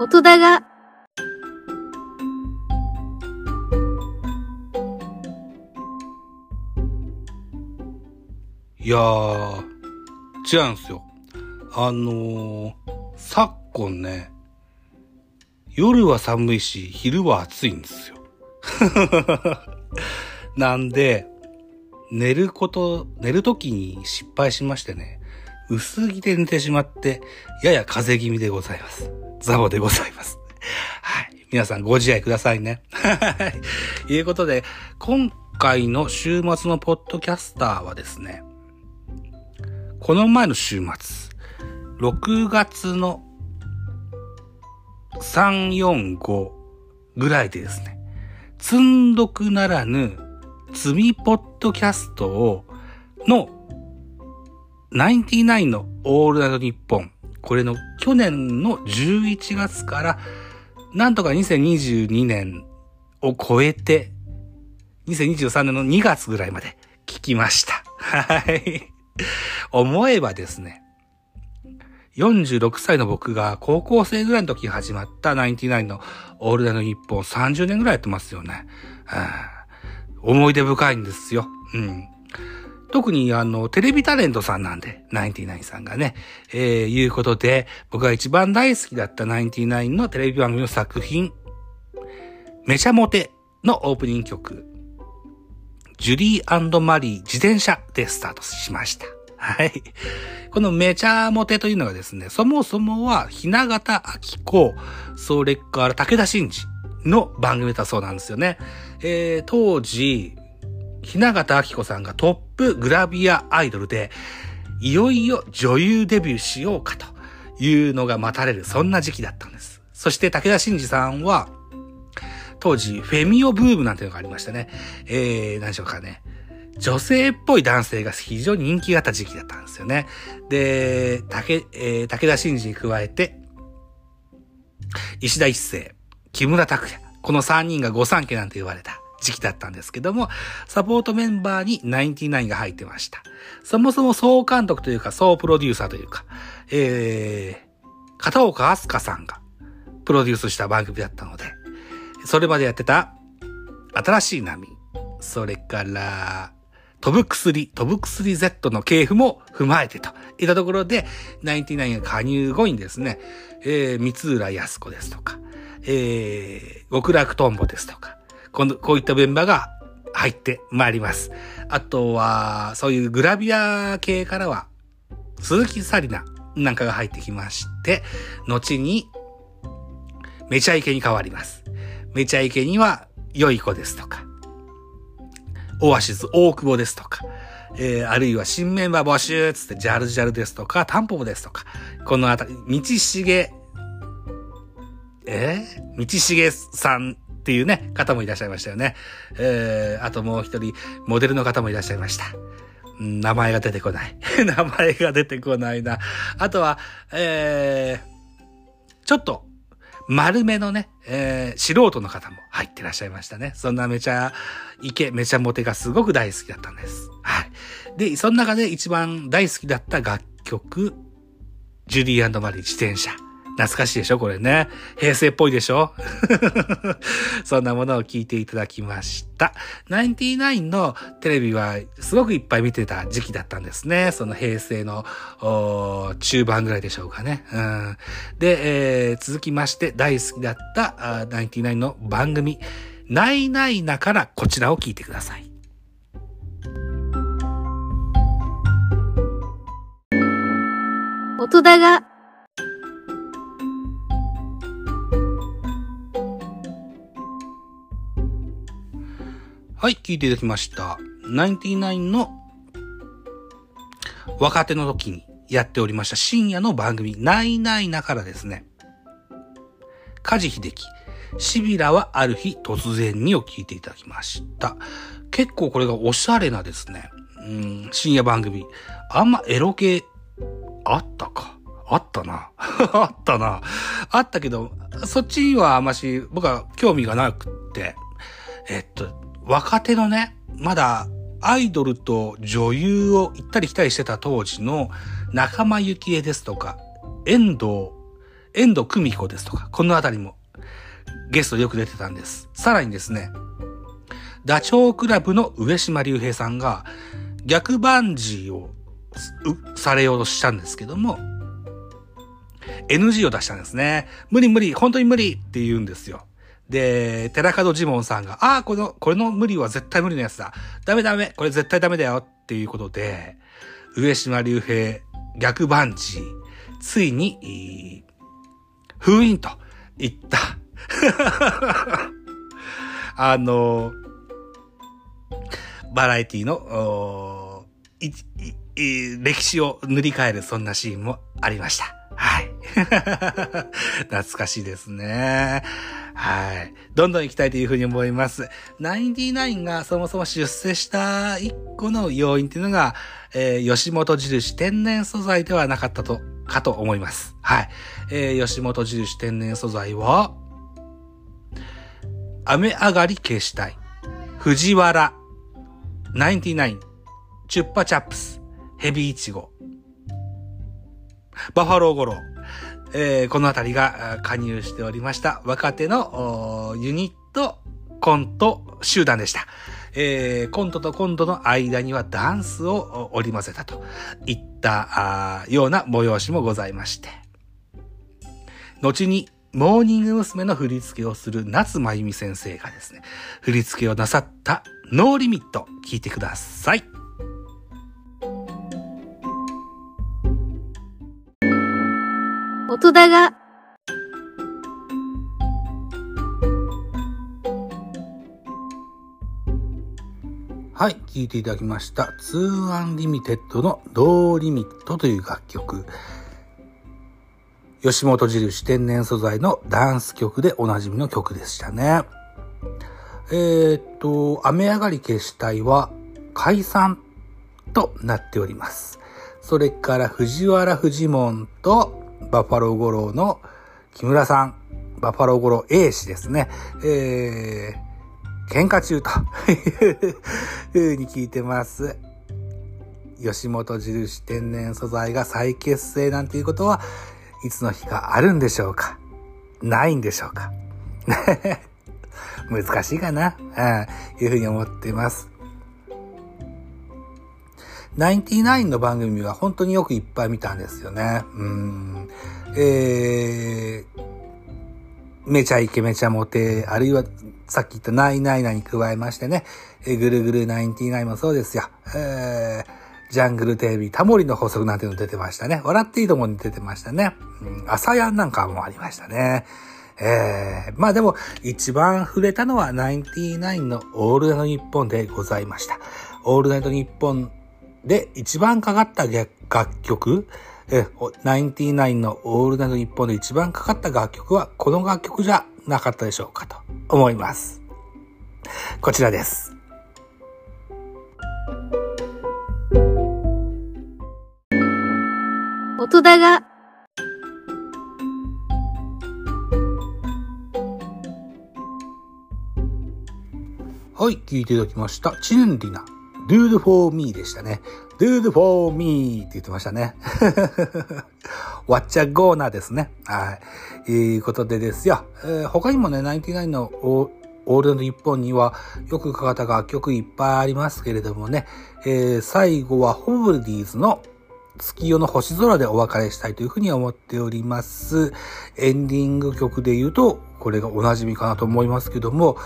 音だが、いやー、違うんすよ。あのー、昨今ね、夜は寒いし、昼は暑いんですよ。なんで、寝ること、寝るときに失敗しましてね、薄着で寝てしまって、やや風邪気味でございます。ザボでございます。はい。皆さんご自愛くださいね。はい。ということで、今回の週末のポッドキャスターはですね、この前の週末、6月の3、4、5ぐらいでですね、積んどくならぬ、積みポッドキャストを、の、ナインティナインのオールナイトニッポン。これの去年の11月から、なんとか2022年を超えて、2023年の2月ぐらいまで聞きました。はい。思えばですね、46歳の僕が高校生ぐらいの時始まったナインティナインのオールナイトニッポン30年ぐらいやってますよね。思い出深いんですよ。うん。特にあの、テレビタレントさんなんで、ナインティナインさんがね、えー、いうことで、僕が一番大好きだったナインティナインのテレビ番組の作品、めちゃモテのオープニング曲、ジュリーマリー自転車でスタートしました。はい。このめちゃモテというのがですね、そもそもは、ひながたあき、それから武田真治の番組だそうなんですよね。えー、当時、ひながたあきこさんがトップグラビアアイドルで、いよいよ女優デビューしようかというのが待たれる、そんな時期だったんです。そして武田真治さんは、当時、フェミオブームなんていうのがありましたね。えー、何でしょうかね。女性っぽい男性が非常に人気があった時期だったんですよね。で、竹、えー、武田真治に加えて、石田一世、木村拓哉、この3人が御三家なんて言われた時期だったんですけども、サポートメンバーにナインティナインが入ってました。そもそも総監督というか、総プロデューサーというか、えー、片岡飛鳥さんがプロデュースした番組だったので、それまでやってた、新しい波、それから、飛ぶ薬、飛ぶ薬 Z の系譜も踏まえてといったところで、ナインティナインが加入後にですね、えー、三浦康子ですとか、えー、極楽とんぼですとか、この、こういったメンバーが入ってまいります。あとは、そういうグラビア系からは、鈴木紗理奈なんかが入ってきまして、後に、めちゃイケに変わります。めちゃイケには、良い子ですとか、オアシス大久保ですとか、えー、あるいは新メンバー募集つって、ジャルジャルですとか、タンポポですとか、このあたり、道重、えー、道重さんっていうね、方もいらっしゃいましたよね。えー、あともう一人、モデルの方もいらっしゃいました。名前が出てこない。名前が出てこないな。あとは、えー、ちょっと、丸めのね、えー、素人の方も入ってらっしゃいましたね。そんなめちゃイケ、めちゃモテがすごく大好きだったんです。はい。で、その中で一番大好きだった楽曲、ジュリーマリー自転車。懐かしいでしょこれね。平成っぽいでしょ？そんなものを聞いていただきました。ナインティナインのテレビはすごくいっぱい見てた時期だったんですね。その平成の中盤ぐらいでしょうかね。うん、で、えー続きまして大好きだったあナインティナインの番組、ないないなからこちらを聞いてください。音だが、はい、聞いていただきました。ナインティナインの若手の時にやっておりました深夜の番組、ないないなからですね、梶秀樹、シビラはある日突然にを聞いていただきました。結構これがおしゃれなですね、うん、深夜番組。あんまエロ系、あったか。あったな。あったな。あったけど、そっちはあんまし僕は興味がなくって、えっと、若手のね、まだアイドルと女優を行ったり来たりしてた当時の仲間由紀恵ですとか、遠藤遠藤久美子ですとか、このあたりもゲストよく出てたんです。さらにですね、ダチョウ倶楽部の上島竜兵さんが逆バンジーをされようとしたんですけども、NG を出したんですね。無理無理、本当に無理って言うんですよ。で、寺門ジモンさんが、ああ、この、これの無理は絶対無理なやつだ。ダメダメ、これ絶対ダメだよっていうことで、上島竜兵逆バンジー、ついに、封印と言った。あの、バラエティの、歴史を塗り替えるそんなシーンもありました。はい。懐かしいですね。はい。どんどん行きたいというふうに思います。ナインティナインがそもそも出世した一個の要因っていうのが、えー、吉本印天然素材ではなかったと、かと思います。はい。えー、吉本印天然素材は、雨上がり消したい。藤原、ナインティナイン、チュッパチャップス、ヘビイチゴ、バファローゴロー、えー、このあたりが加入しておりました若手のユニットコント集団でした。えー、コントとコントの間にはダンスを織り交ぜたといったような催しもございまして。後にモーニング娘。の振り付けをする夏まゆみ先生がですね、振り付けをなさったノーリミット聞いてください。音だが。はい、聴いていただきました。2 Unlimited の No Limit という楽曲。吉本印天然素材のダンス曲でおなじみの曲でしたね。えー、っと、雨上がり決死隊は解散となっております。それから藤原フジモンとバッファロー五郎の木村さん、バッファロー五郎 A 氏ですね。えー、喧嘩中というふうに聞いてます。吉本印天然素材が再結成なんていうことはいつの日かあるんでしょうかないんでしょうか 難しいかな、うん、いうふうに思ってます。ナインティナインの番組は本当によくいっぱい見たんですよね。うん。えー、めちゃイケめちゃモテ、あるいはさっき言ったナイナイナに加えましてね、えぐるぐるナインティナインもそうですよ。えー、ジャングルテレビ、タモリの法則なんていうの出てましたね。笑っていいともに出てましたね。うん、朝やんなんかもありましたね。えー、まあでも、一番触れたのはナインティナインのオールナイトニッポンでございました。オールナイトニッポンで、一番かかった楽曲、え、ナインティナインのオールナイト日本で一番かかった楽曲は、この楽曲じゃなかったでしょうかと思います。こちらです。音だが。はい、聞いていただきました。チネンリナ。Do it for me でしたね。do it for me って言ってましたね。わっちゃゴーナーですね。はい。いうことでですよ。えー、他にもね、99のオールナイト日本にはよくかかった楽曲いっぱいありますけれどもね、えー、最後はホブルディーズの月夜の星空でお別れしたいというふうに思っております。エンディング曲で言うと、これがおなじみかなと思いますけども、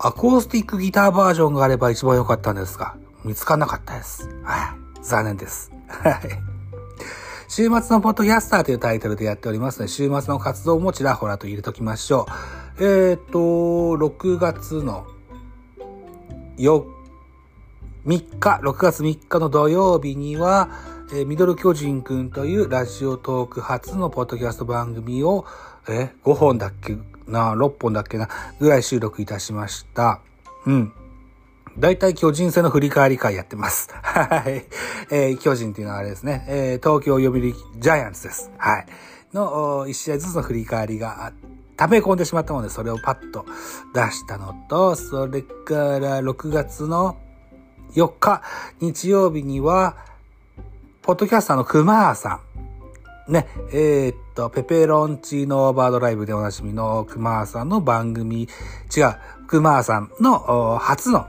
アコースティックギターバージョンがあれば一番良かったんですが、見つからなかったです。はい。残念です。はい。週末のポッドキャスターというタイトルでやっておりますので、週末の活動もちらほらと入れときましょう。えっ、ー、と、6月の4、3日、6月3日の土曜日には、えー、ミドル巨人くんというラジオトーク初のポッドキャスト番組を、え5本だっけな、6本だっけな、ぐらい収録いたしました。うん。大体巨人戦の振り返り会やってます。はい。えー、巨人っていうのはあれですね、えー、東京読売ジャイアンツです。はい。の、1試合ずつの振り返りが溜め込んでしまったので、それをパッと出したのと、それから6月の4日、日曜日には、ポッドキャスターの熊さん。ね、えー、っと、ペペロンチーノオーバードライブでおなじみの熊さんの番組、違う、熊さんの初の、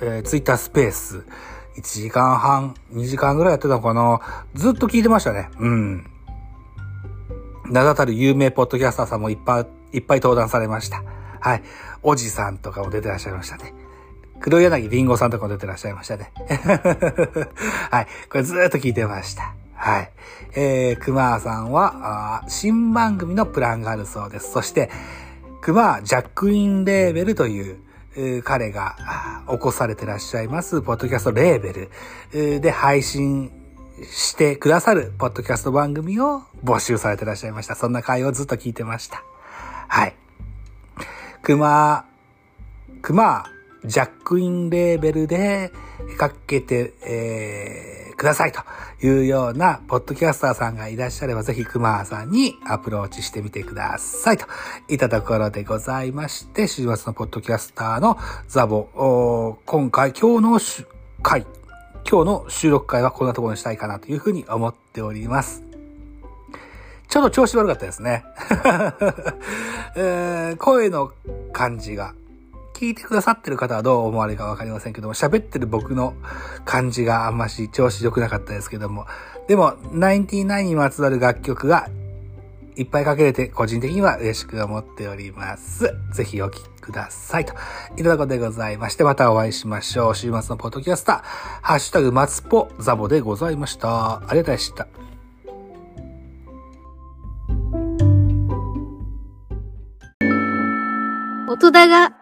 えー、ツイッタースペース、1時間半、2時間ぐらいやってたのかなずっと聞いてましたね。うん。名だたる有名ポッドキャスターさんもいっぱい、いっぱい登壇されました。はい。おじさんとかも出てらっしゃいましたね。黒柳りんごさんとかも出てらっしゃいましたね。はい。これずっと聞いてました。はい。えー、熊さんは、新番組のプランがあるそうです。そして、熊ジャックインレーベルという、彼が起こされてらっしゃいます、ポッドキャストレーベルで配信してくださるポッドキャスト番組を募集されてらっしゃいました。そんな回をずっと聞いてました。はい。熊、熊、ジャックインレーベルでかけて、えー、くださいというようなポッドキャスターさんがいらっしゃればぜひ熊さんにアプローチしてみてくださいといったところでございまして、週末のポッドキャスターのザボ、今回今日の回、今日の収録会はこんなところにしたいかなというふうに思っております。ちょっと調子悪かったですね。えー、声の感じが。聞いてくださってる方はどう思われるかわかりませんけども、喋ってる僕の感じがあんまし調子良くなかったですけども、でも、99にまつわる楽曲がいっぱいかけれて個人的には嬉しく思っております。ぜひお聴きください。といったところでございまして、またお会いしましょう。週末のポッドキャスター、ハッシュタグマツポザボでございました。ありがとうございました。音だが